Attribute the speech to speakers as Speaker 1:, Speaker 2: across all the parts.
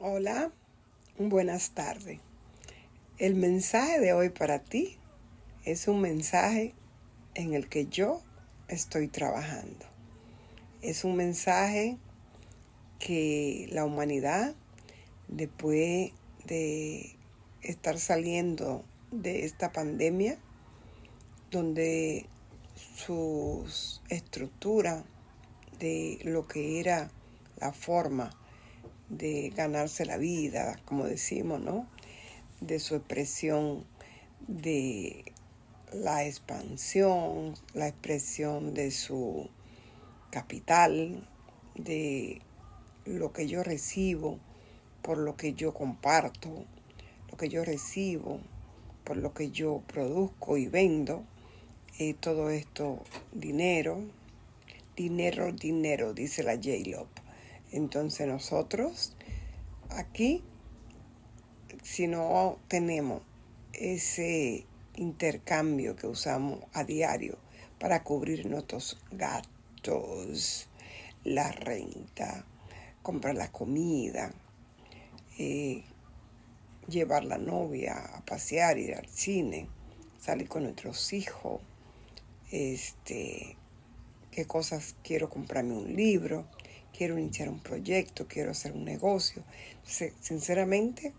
Speaker 1: Hola, buenas tardes. El mensaje de hoy para ti es un mensaje en el que yo estoy trabajando. Es un mensaje que la humanidad, después de estar saliendo de esta pandemia, donde sus estructuras de lo que era la forma de ganarse la vida, como decimos, ¿no? De su expresión de la expansión, la expresión de su capital, de lo que yo recibo, por lo que yo comparto, lo que yo recibo, por lo que yo produzco y vendo, y todo esto dinero, dinero, dinero, dice la J-Lop. Entonces nosotros aquí, si no tenemos ese intercambio que usamos a diario para cubrir nuestros gastos, la renta, comprar la comida, eh, llevar la novia a pasear, ir al cine, salir con nuestros hijos, este, qué cosas quiero comprarme un libro, quiero iniciar un proyecto, quiero hacer un negocio. sinceramente,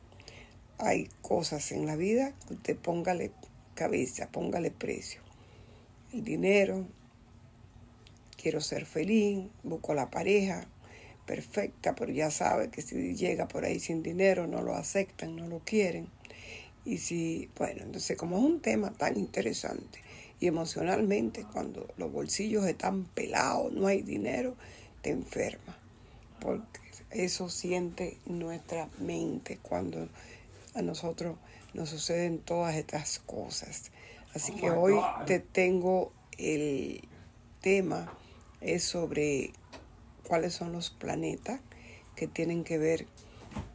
Speaker 1: hay cosas en la vida que usted póngale cabeza, póngale precio. El dinero, quiero ser feliz, busco la pareja perfecta, pero ya sabe que si llega por ahí sin dinero no lo aceptan, no lo quieren. Y si, bueno, entonces como es un tema tan interesante y emocionalmente cuando los bolsillos están pelados, no hay dinero, te enferma, porque eso siente nuestra mente cuando a nosotros nos suceden todas estas cosas. Así que oh hoy te tengo el tema es sobre cuáles son los planetas que tienen que ver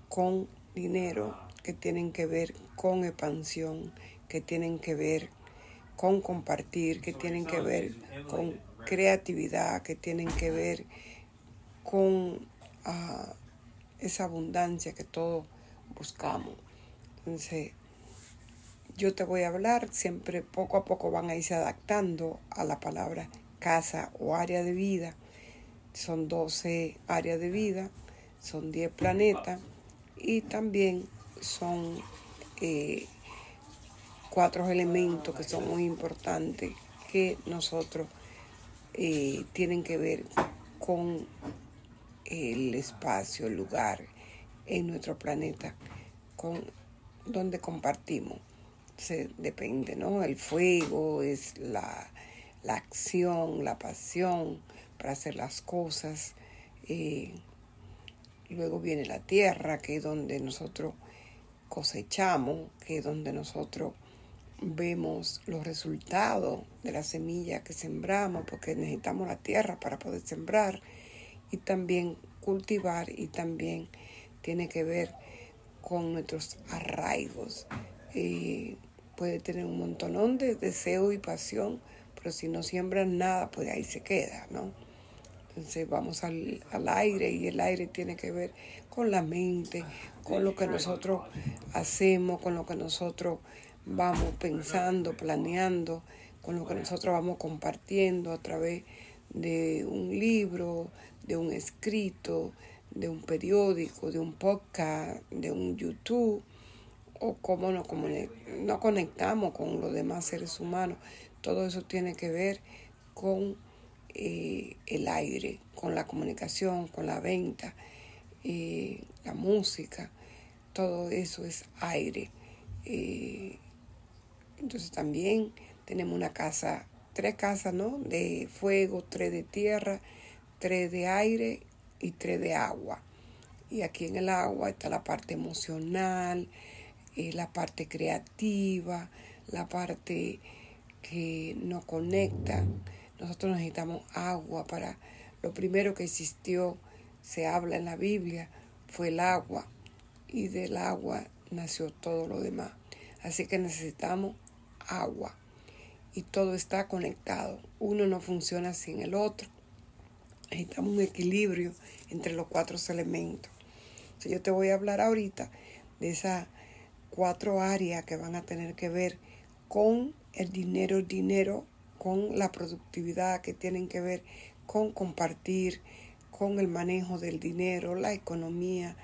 Speaker 1: con dinero, que tienen que ver con expansión, que tienen que ver con compartir, que tienen que ver con creatividad, que tienen que ver con ah, esa abundancia que todos buscamos. Entonces, yo te voy a hablar, siempre poco a poco van a irse adaptando a la palabra casa o área de vida. Son 12 áreas de vida, son 10 planetas y también son eh, cuatro elementos que son muy importantes que nosotros eh, tienen que ver con el espacio, el lugar en nuestro planeta donde compartimos. Se depende, ¿no? El fuego es la, acción, la pasión para hacer las cosas. Eh, luego viene la tierra, que es donde nosotros cosechamos, que es donde nosotros vemos los resultados de la semilla que sembramos, porque necesitamos la tierra para poder sembrar y también cultivar y también tiene que ver con nuestros arraigos. y puede tener un montonón de deseo y pasión, pero si no siembran nada, pues ahí se queda, ¿no? Entonces vamos al, al, aire y el aire tiene que ver con la mente, con lo que nosotros hacemos, con lo que nosotros vamos pensando, planeando, con lo que nosotros vamos compartiendo a través de un libro, de un escrito, de un periódico, de un podcast, de un YouTube, o cómo nos, no conectamos con los demás seres humanos. Todo eso tiene que ver con eh, el aire, con la comunicación, con la venta, eh, la música. Todo eso es aire. Eh, entonces también tenemos una casa, tres casas, ¿no? De fuego, tres de tierra, tres de aire y tres de agua. Y aquí en el agua está la parte emocional, eh, la parte creativa, la parte que nos conecta. Nosotros necesitamos agua para... Lo primero que existió, se habla en la Biblia, fue el agua. Y del agua nació todo lo demás. Así que necesitamos agua. Y todo está conectado. Uno no funciona sin el otro. Necesitamos un equilibrio entre los cuatro elementos. yo te voy a hablar ahorita de esas cuatro áreas que van a tener que ver con el dinero, dinero, con la productividad, que tienen que ver con compartir, con el manejo del dinero, la economía.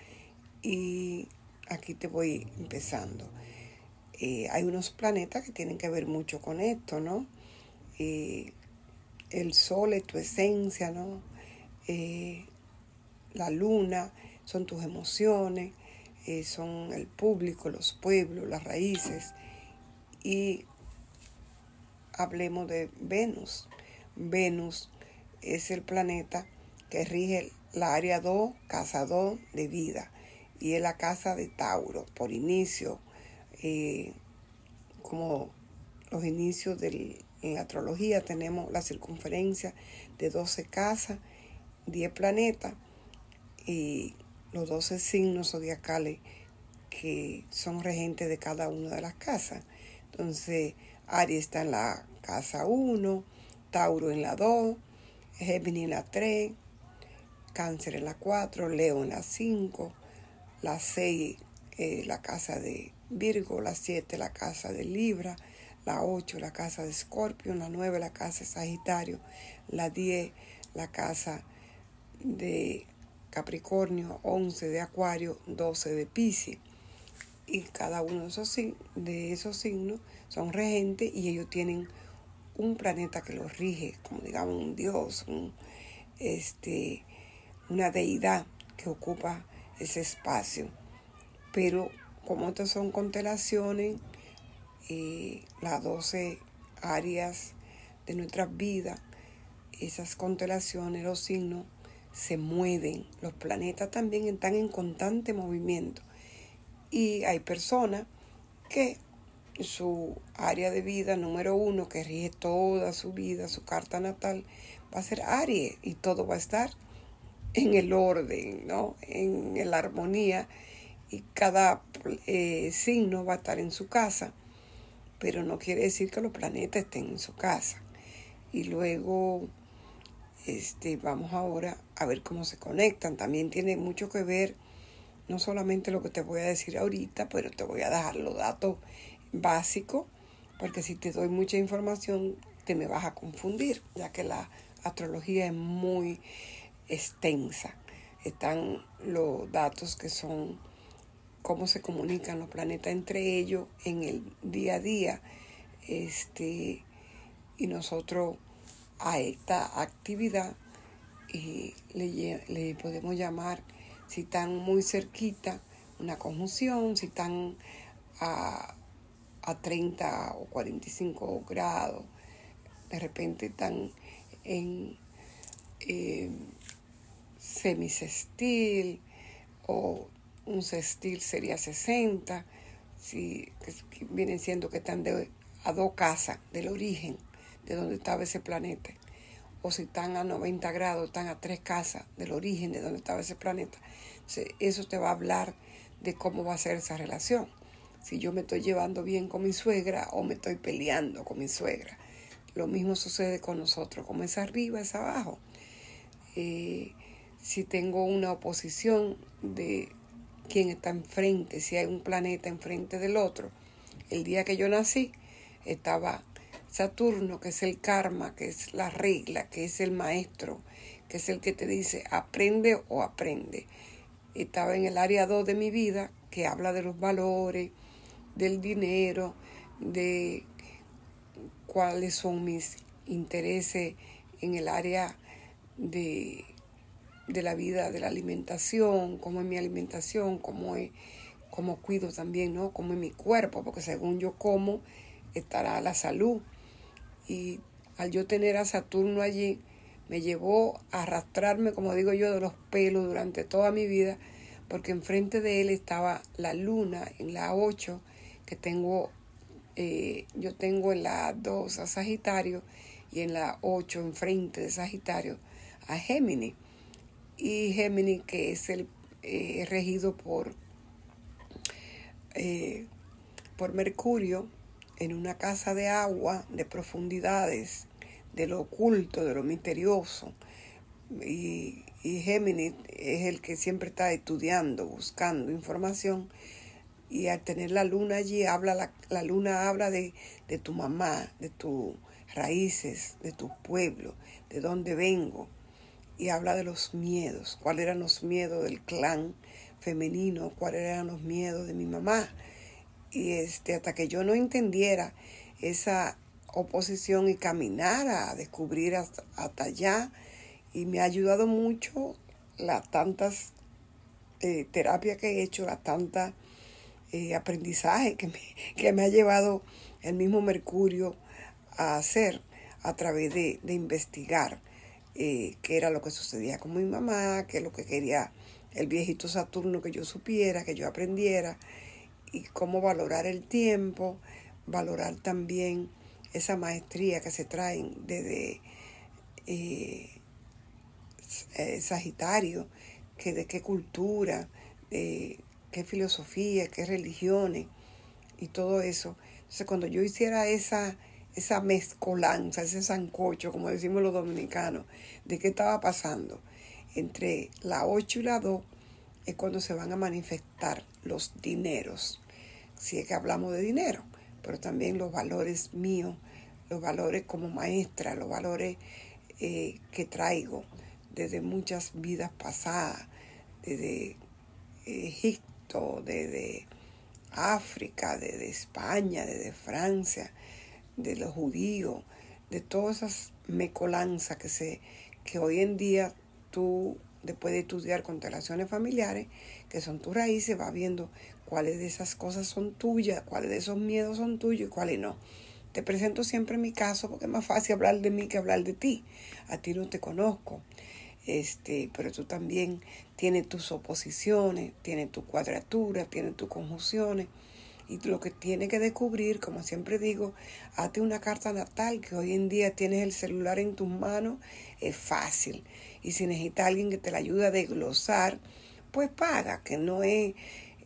Speaker 1: Y aquí te voy empezando. Eh, hay unos planetas que tienen que ver mucho con esto, ¿no? Eh, el sol es tu esencia, ¿no? Eh, la luna son tus emociones, son el público, los pueblos, las raíces. Y hablemos de Venus. Venus es el planeta que rige la área 2, casa 2 de vida. Y es la casa de Tauro, por inicio, eh, como los inicios en la astrología tenemos la circunferencia de 12 casas, 10 planetas y los 12 signos zodiacales que son regentes de cada una de las casas. Entonces, Aries está en la casa 1, Tauro en la 2, Géminis en la 3, Cáncer en la 4, Leo en la 5, la 6 eh, la casa de Virgo, la 7 la casa de Libra, la 8 la casa de Escorpio, la 9 la casa de Sagitario, la 10 la casa de Capricornio, 11 de Acuario, 12 de Pisces. Y cada uno de esos, de esos signos son regentes y ellos tienen un planeta que los rige, como digamos un dios, este, una deidad que ocupa ese espacio. Pero como estas son constelaciones, eh, las 12 áreas de nuestras vidas, esas constelaciones, los signos, se mueven. Los planetas también están en constante movimiento. Y hay personas que su área de vida número uno, que rige toda su vida, su carta natal, va a ser Aries y todo va a estar en el orden, ¿no? En la armonía y cada eh, signo va a estar en su casa, pero no quiere decir que los planetas estén en su casa. Y luego, este, vamos ahora a ver cómo se conectan. También tiene mucho que ver, no solamente lo que te voy a decir ahorita, pero te voy a dejar los datos básico, porque si te doy mucha información te me vas a confundir, ya que la astrología es muy extensa. Están los datos que son cómo se comunican los planetas entre ellos en el día a día. Este, y nosotros a esta actividad y le, le podemos llamar, si están muy cerquita, una conjunción, si están a a 30 o 45 grados, de repente están en eh, o un sextil sería 60, si, vienen siendo que están de, a dos casas del origen de donde estaba ese planeta. O si están a 90 grados, están a tres casas del origen de donde estaba ese planeta. eso te va a hablar de cómo va a ser esa relación si yo me estoy llevando bien con mi suegra o me estoy peleando con mi suegra. Lo mismo sucede con nosotros, como es arriba, es abajo. Eh, si tengo una oposición de quién está enfrente, si hay un planeta enfrente del otro. El día que yo nací estaba Saturno, que es el karma, que es la regla, que es el maestro, que es el que te dice aprende o aprende. Estaba en el área 2 de mi vida, que habla de los valores, del dinero, de cuáles son mis intereses en el área de, de la vida, de la alimentación, cómo es mi alimentación, cómo, es, cómo cuido también, ¿no? Cómo es mi cuerpo, porque según yo como, estará la salud. Y al yo tener a Saturno allí, me llevó a arrastrarme, como digo yo, de los pelos durante toda mi vida, porque enfrente de él estaba la luna en la 8 que tengo, eh, yo tengo en la 2 a Sagitario y en la 8 enfrente de Sagitario a Géminis. Y Géminis que es el eh, regido por, eh, por Mercurio en una casa de agua, de profundidades, de lo oculto, de lo misterioso. Y, y Géminis es el que siempre está estudiando, buscando información. Y al tener la luna allí, habla la, la luna habla de, de tu mamá, de tus raíces, de tu pueblo, de dónde vengo. Y habla de los miedos, cuáles eran los miedos del clan femenino, cuáles eran los miedos de mi mamá. Y este, hasta que yo no entendiera esa oposición y caminara a descubrir hasta, allá, y me ha ayudado mucho las tantas eh, terapias que he hecho, las tantas eh, aprendizaje que me, que me ha llevado el mismo Mercurio a hacer a través de, de investigar eh, qué era lo que sucedía con mi mamá, qué es lo que quería el viejito Saturno que yo supiera, que yo aprendiera, y cómo valorar el tiempo, valorar también esa maestría que se traen desde eh, eh, Sagitario, que de qué cultura, de qué filosofía, qué religiones y todo eso. Entonces cuando yo hiciera esa, esa mezcolanza, ese sancocho, como decimos los dominicanos, de qué estaba pasando entre la 8 y la 2, es cuando se van a manifestar los dineros, si es que hablamos de dinero, pero también los valores míos, los valores como maestra, los valores eh, que traigo desde muchas vidas pasadas, desde Egipto, desde África, desde España, desde Francia, de los judíos, de todas esas mecolanzas que, se, que hoy en día tú, después de estudiar constelaciones familiares, que son tus raíces, vas viendo cuáles de esas cosas son tuyas, cuáles de esos miedos son tuyos y cuáles no. Te presento siempre mi caso porque es más fácil hablar de mí que hablar de ti. A ti no te conozco. Este, pero tú también tienes tus oposiciones, tienes tu cuadratura, tienes tus conjunciones. Y lo que tienes que descubrir, como siempre digo, hazte una carta natal que hoy en día tienes el celular en tus manos, es fácil. Y si necesitas alguien que te la ayude a desglosar, pues paga, que no es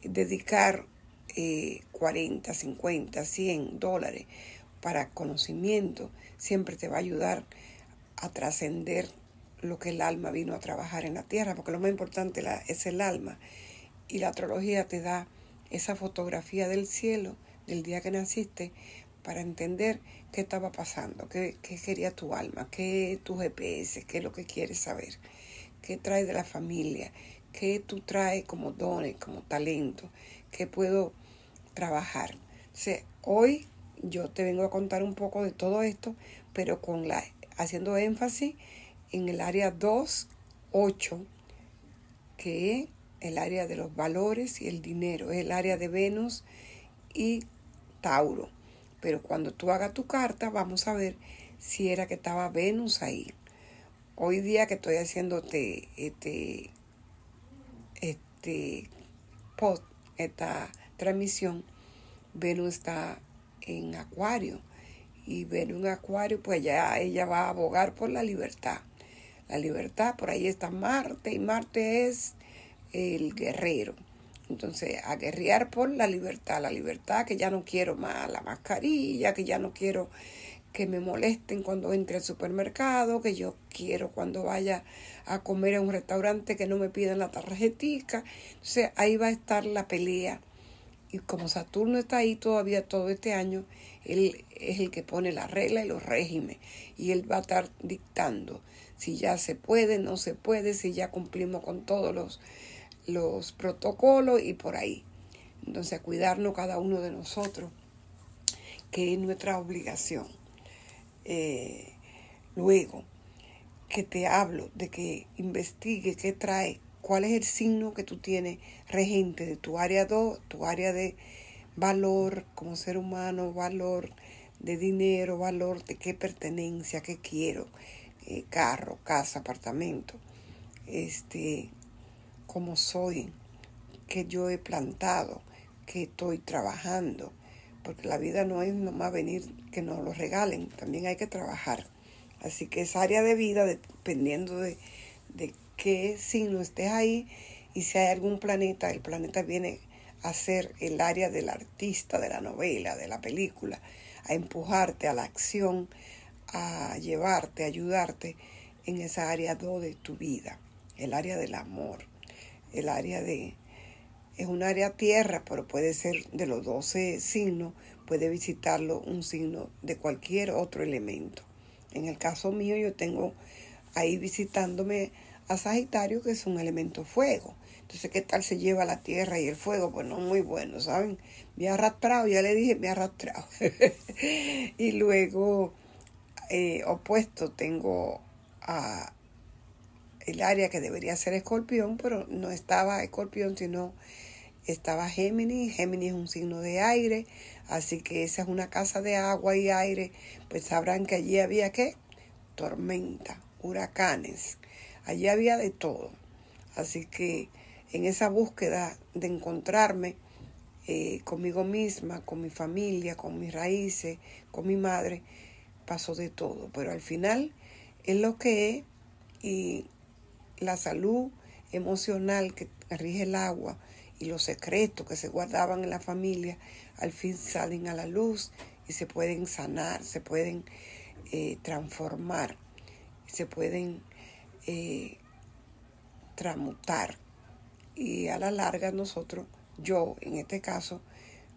Speaker 1: dedicar eh, 40, 50, 100 dólares para conocimiento, siempre te va a ayudar a trascender lo que el alma vino a trabajar en la tierra, porque lo más importante es el alma. Y la astrología te da esa fotografía del cielo del día que naciste para entender qué estaba pasando, qué, qué quería tu alma, qué tu GPS, qué es lo que quieres saber, qué trae de la familia, qué tú traes como dones, como talento, qué puedo trabajar. hoy yo te vengo a contar un poco de todo esto, pero con la haciendo énfasis en el área 2, 8, que el área de los valores y el dinero, es el área de Venus y Tauro. Pero cuando tú hagas tu carta, vamos a ver si era que estaba Venus ahí. Hoy día que estoy haciéndote este, este post, esta transmisión, Venus está en Acuario. Y Venus en Acuario, pues ya ella va a abogar por la libertad la libertad, por ahí está Marte y Marte es el guerrero. Entonces, a guerrear por la libertad, la libertad que ya no quiero más la mascarilla, que ya no quiero que me molesten cuando entre al supermercado, que yo quiero cuando vaya a comer a un restaurante que no me pidan la tarjetica. Entonces, ahí va a estar la pelea. Y como Saturno está ahí todavía todo este año, él es el que pone la regla y los regímenes. Y él va a estar dictando si ya se puede, no se puede, si ya cumplimos con todos los, los protocolos y por ahí. Entonces, cuidarnos cada uno de nosotros, que es nuestra obligación. Eh, luego, que te hablo de que investigue qué trae, cuál es el signo que tú tienes regente de tu área 2, tu área de valor como ser humano, valor de dinero, valor de qué pertenencia, qué quiero, eh, carro, casa, apartamento, este, como soy, que yo he plantado, que estoy trabajando, porque la vida no es nomás venir que nos lo regalen, también hay que trabajar. Así que esa área de vida, dependiendo de, de qué signo estés ahí, y si hay algún planeta, el planeta viene a ser el área del artista, de la novela, de la película, a empujarte a la acción, a llevarte, a ayudarte en esa área 2 de tu vida. el área del amor, el área de... Es un área tierra, pero puede ser de los 12 signos, puede visitarlo un signo de cualquier otro elemento. En el caso mío yo tengo ahí visitándome a Sagitario, que es un elemento fuego. Entonces, ¿qué tal se lleva la tierra y el fuego? Pues no muy bueno, ¿saben? Me ha arrastrado, ya le dije, me ha arrastrado. y luego, eh, opuesto, tengo a el área que debería ser escorpión, pero no estaba escorpión, sino estaba Géminis. Géminis es un signo de aire, así que esa es una casa de agua y aire. Pues sabrán que allí había qué? Tormenta, huracanes. Allí había de todo. Así que en esa búsqueda de encontrarme eh, conmigo misma, con mi familia, con mis raíces, con mi madre, pasó de todo. Pero al final es lo que es y la salud emocional que rige el agua y los secretos que se guardaban en la familia, al fin salen a la luz y se pueden sanar, se pueden eh, transformar, se pueden eh, tramutar. Y a la larga nosotros, yo en este caso,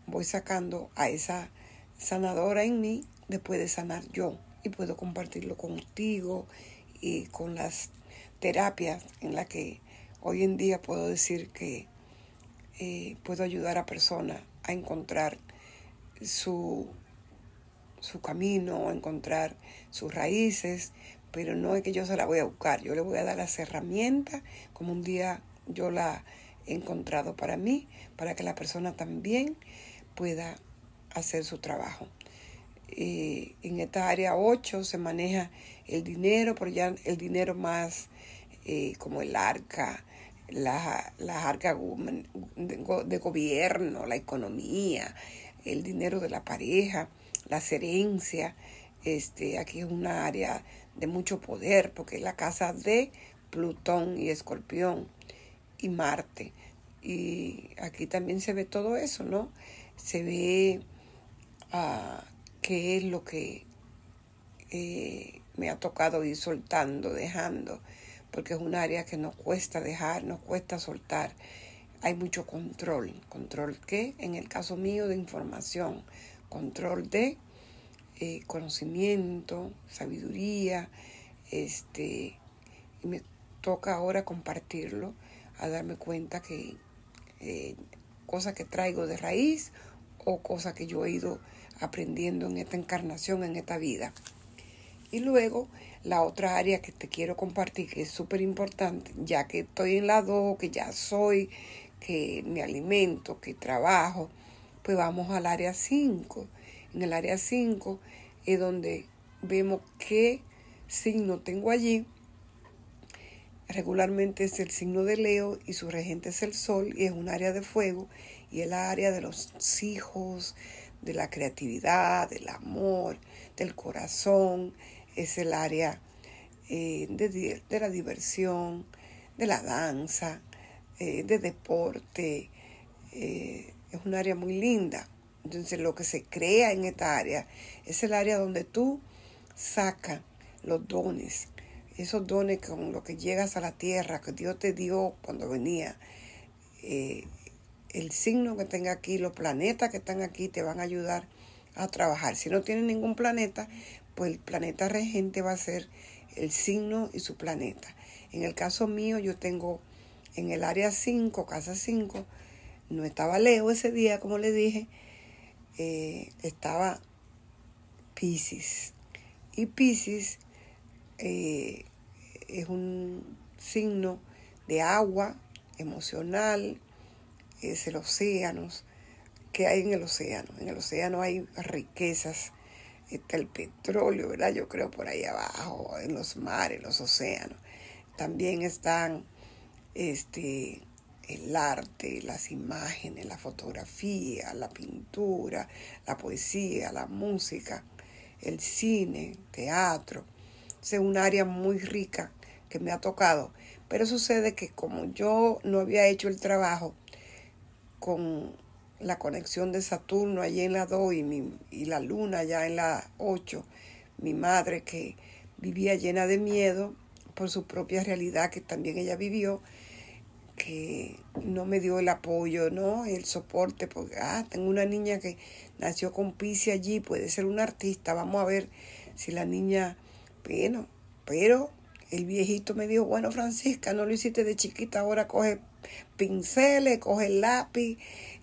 Speaker 1: voy sacando a esa sanadora en mí después de sanar yo y puedo compartirlo contigo y con las terapias en la que hoy en día puedo decir que eh, puedo ayudar a personas a encontrar su, su camino, a encontrar sus raíces, pero no es que yo se la voy a buscar, yo le voy a dar las herramientas como un día yo la he encontrado para mí, para que la persona también pueda hacer su trabajo. Eh, en esta área 8 se maneja el dinero, pero ya el dinero más eh, como el arca, las la arcas de gobierno, la economía, el dinero de la pareja, las herencias. Este, aquí es una área de mucho poder porque es la casa de Plutón y Escorpión y Marte. Y aquí también se ve todo eso, ¿no? Se ve uh, qué es lo que eh, me ha tocado ir soltando, dejando porque es un área que nos cuesta dejar, nos cuesta soltar. Hay mucho control. ¿Control qué? En el caso mío de información. Control de eh, conocimiento, sabiduría. Este, y me toca ahora compartirlo, a darme cuenta que eh, cosas que traigo de raíz o cosas que yo he ido aprendiendo en esta encarnación, en esta vida. Y luego la otra área que te quiero compartir, que es súper importante, ya que estoy en la 2, que ya soy, que me alimento, que trabajo, pues vamos al área 5. En el área 5 es donde vemos qué signo tengo allí. Regularmente es el signo de Leo y su regente es el Sol y es un área de fuego y es la área de los hijos, de la creatividad, del amor, del corazón, es el área eh, de, la diversión, de la danza, eh, de deporte. Eh, es un área muy linda. Entonces lo que se crea en esta área es el área donde tú sacas los dones, esos dones con los que llegas a la tierra, que Dios te dio cuando venía. el signo que tenga aquí, los planetas que están aquí te van a ayudar a trabajar. Si no tienes ningún planeta, pues el planeta regente va a ser el signo y su planeta. En el caso mío, yo tengo en el área 5, casa 5, no estaba Leo ese día, como le dije, eh, estaba Pisces. Y Pisces eh, es un signo de agua emocional, es el océano, que hay en el océano. En el océano hay riquezas está el petróleo, ¿verdad? Yo creo por ahí abajo, en los mares, los océanos. También están este, el arte, las imágenes, la fotografía, la pintura, la poesía, la música, el cine, teatro. Es un área muy rica que me ha tocado. Pero sucede que como yo no había hecho el trabajo con la conexión de Saturno allí en la 2 y, y la luna allá en la 8, mi madre que vivía llena de miedo por su propia realidad que también ella vivió, que no me dio el apoyo, ¿no? El soporte, porque, ah, tengo una niña que nació con Pisi allí, puede ser una artista, vamos a ver si la niña, bueno, pero el viejito me dijo, bueno, Francisca, no lo hiciste de chiquita, ahora coge pinceles, coge lápiz,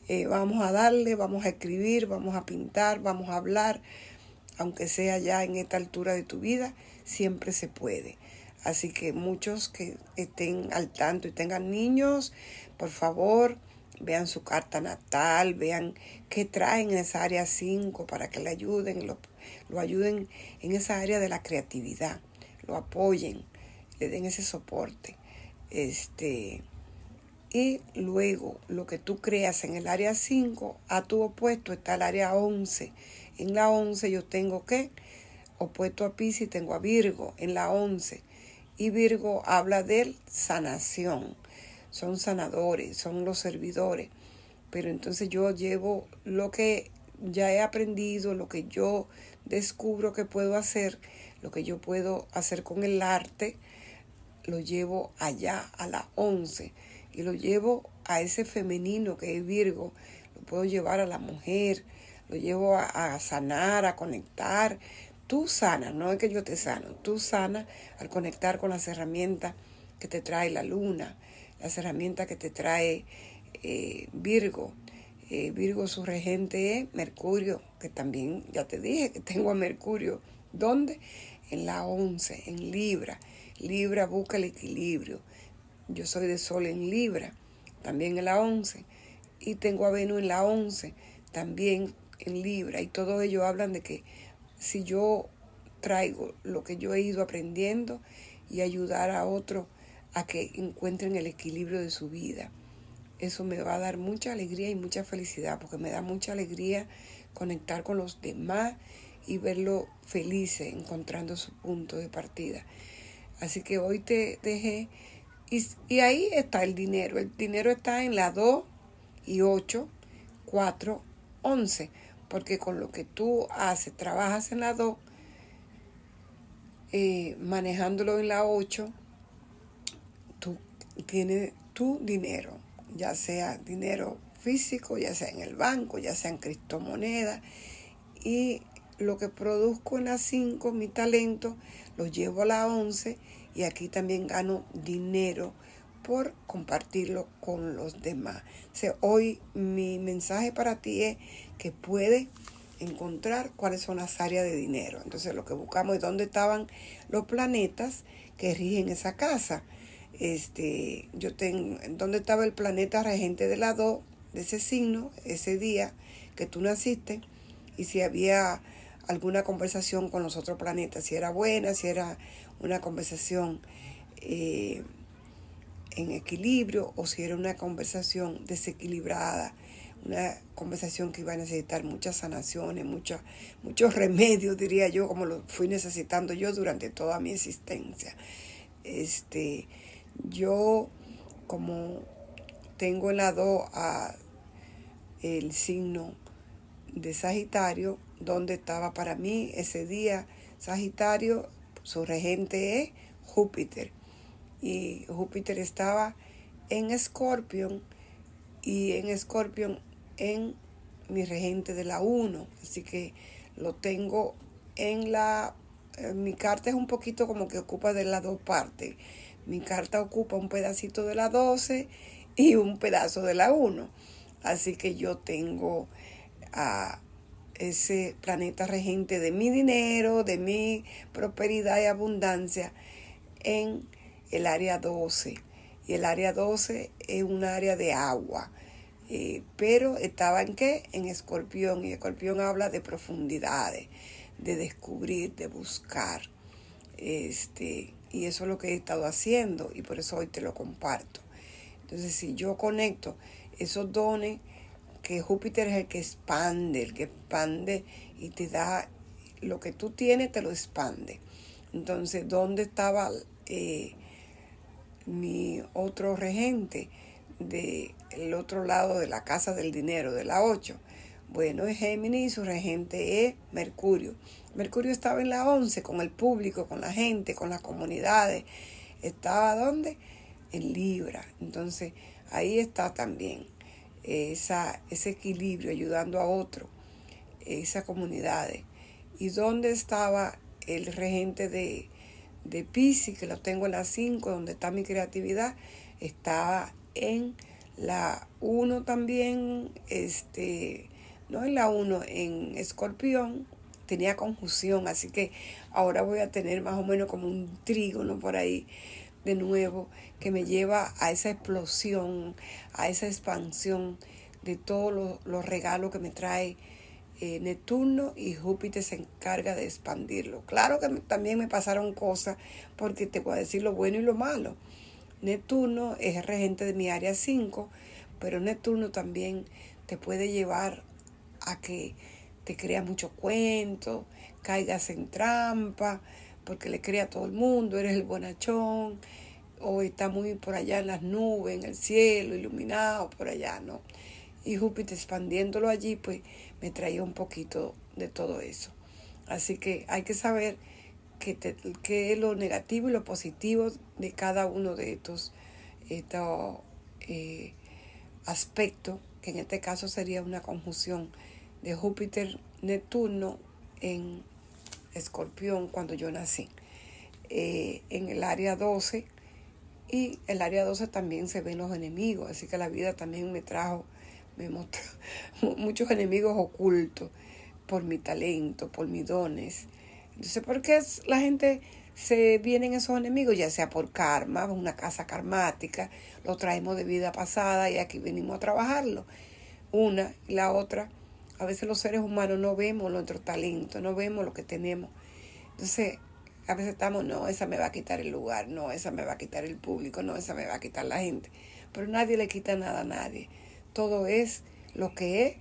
Speaker 1: eh, vamos a darle, vamos a escribir, vamos a pintar, vamos a hablar, aunque sea ya en esta altura de tu vida, siempre se puede. Así que muchos que estén al tanto y tengan niños, por favor, vean su carta natal, vean qué traen en esa área 5 para que le ayuden, lo, lo ayuden en esa área de la creatividad, lo apoyen, le den ese soporte. Este, y luego lo que tú creas en el área 5, a tu opuesto está el área 11. En la 11 yo tengo que, opuesto a Pisces, tengo a Virgo en la 11 y Virgo habla de sanación. Son sanadores, son los servidores. Pero entonces yo llevo lo que ya he aprendido, lo que yo descubro que puedo hacer, lo que yo puedo hacer con el arte, lo llevo allá a la 11 y lo llevo a ese femenino que es Virgo, lo puedo llevar a la mujer, lo llevo a, sanar, a conectar, Tú sanas, no es que yo te sano, tú sanas al conectar con las herramientas que te trae la luna, las herramientas que te trae eh, Virgo. Eh, Virgo su regente es Mercurio, que también ya te dije que tengo a Mercurio. ¿Dónde? En la 11, en Libra. Libra busca el equilibrio. Yo soy de Sol en Libra, también en la 11. Y tengo a Venus en la 11, también en Libra. Y todo ello hablan de que si yo traigo lo que yo he ido aprendiendo y ayudar a otros a que encuentren el equilibrio de su vida. Eso me va a dar mucha alegría y mucha felicidad, porque me da mucha alegría conectar con los demás y verlo felices, encontrando su punto de partida. Así que hoy te dejé, y, y ahí está el dinero. El dinero está en la 2 y 8, 4, 11 porque con lo que tú haces, trabajas en la 2, eh, manejándolo en la 8, tú tienes tu dinero, ya sea dinero físico, ya sea en el banco, ya sea en criptomonedas, y lo que produzco en la 5, mi talento, lo llevo a la 11 y aquí también gano dinero por compartirlo con los demás. hoy mi mensaje para ti es que puedes encontrar cuáles son las áreas de dinero. Entonces lo que buscamos es dónde estaban los planetas que rigen esa casa. Este, yo tengo, dónde estaba el planeta regente de la 2, de ese signo, ese día que tú naciste, y si había alguna conversación con los otros planetas, si era buena, si era una conversación eh, en equilibrio o si era una conversación desequilibrada, una conversación que iba a necesitar muchas sanaciones, muchos, muchos remedios, diría yo, como lo fui necesitando yo durante toda mi existencia. Este, yo, como tengo en la a el signo de Sagitario, donde estaba para mí ese día Sagitario, su regente es Júpiter y Júpiter estaba en Escorpión y en Escorpión en mi regente de la 1. Así que lo tengo en la... mi carta es un poquito como que ocupa de las dos partes. Mi carta ocupa un pedacito de la 12 y un pedazo de la 1. Así que yo tengo a ese planeta regente de mi dinero, de mi prosperidad y abundancia en el área 12. Y el área 12 es un área de agua. Eh, pero estaba en qué? En escorpión. Y escorpión habla de profundidades, de descubrir, de buscar. Este, y eso es lo que he estado haciendo y por eso hoy te lo comparto. Entonces, si yo conecto esos dones, que Júpiter es el que expande, el que expande y te da lo que tú tienes, te lo expande. Entonces, ¿dónde estaba eh, mi otro regente del otro lado de la casa del dinero, de la 8. Bueno, es Géminis y su regente es Mercurio. Mercurio estaba en la 11 con el público, con la gente, con las comunidades, estaba donde? En Libra. Entonces, ahí está también esa, ese equilibrio, ayudando a otro, esas comunidades. ¿Y dónde estaba el regente de, de Pisces, que lo tengo en la 5, donde está mi creatividad? Estaba en la 1 también, este, no en la 1, en Escorpión, tenía conjunción, así que ahora voy a tener más o menos como un trígono por ahí de nuevo que me lleva a esa explosión, a esa expansión de todos los, regalos que me trae eh, Neptuno y Júpiter se encarga de expandirlo. Claro que también me pasaron cosas porque te voy a decir lo bueno y lo malo. Neptuno es regente de mi área 5, pero Neptuno también te puede llevar a que te creas mucho cuento, caigas en trampa, porque le crea a todo el mundo, eres el bonachón, o está muy por allá en las nubes, en el cielo, iluminado por allá, ¿no? Y Júpiter expandiéndolo allí, pues me traía un poquito de todo eso. Así que hay que saber qué es lo negativo y lo positivo de cada uno de estos, estos eh, aspectos, que en este caso sería una conjunción de Júpiter-Neptuno en Escorpión cuando yo nací. Eh, en el área 12 y el área 12 también se ven los enemigos, así que la vida también me trajo, me mostró muchos enemigos ocultos por mi talento, por mis dones. Entonces, ¿por qué la gente se vienen esos enemigos? Ya sea por karma, una casa karmática, lo traemos de vida pasada y aquí venimos a trabajarlo. Una y la otra a veces los seres humanos no vemos nuestro talento, no vemos lo que tenemos. Entonces, a veces estamos, no, esa me va a quitar el lugar, no, esa me va a quitar el público, no, esa me va a quitar la gente. Pero nadie le quita nada a nadie. Todo es lo que es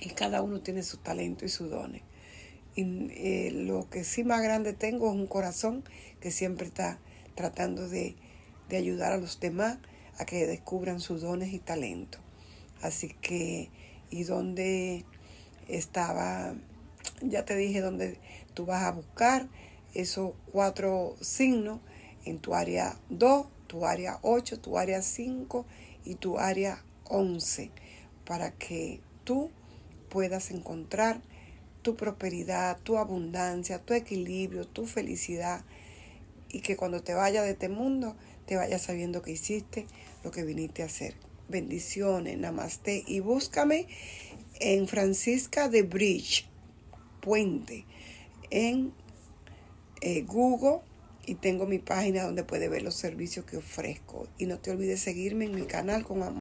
Speaker 1: y cada uno tiene su talento y sus dones. Y eh, lo que sí más grande tengo es un corazón que siempre está tratando de, de ayudar a los demás a que descubran sus dones y talentos. Así que y donde estaba, ya te dije dónde tú vas a buscar esos cuatro signos en tu área 2, tu área 8, tu área 5 y tu área 11 para que tú puedas encontrar tu prosperidad, tu abundancia, tu equilibrio, tu felicidad y que cuando te vayas de este mundo te vayas sabiendo que hiciste lo que viniste a hacer. Bendiciones, namaste. Y búscame en Francisca de Bridge, Puente, en eh, Google. Y tengo mi página donde puede ver los servicios que ofrezco. Y no te olvides seguirme en mi canal con amor.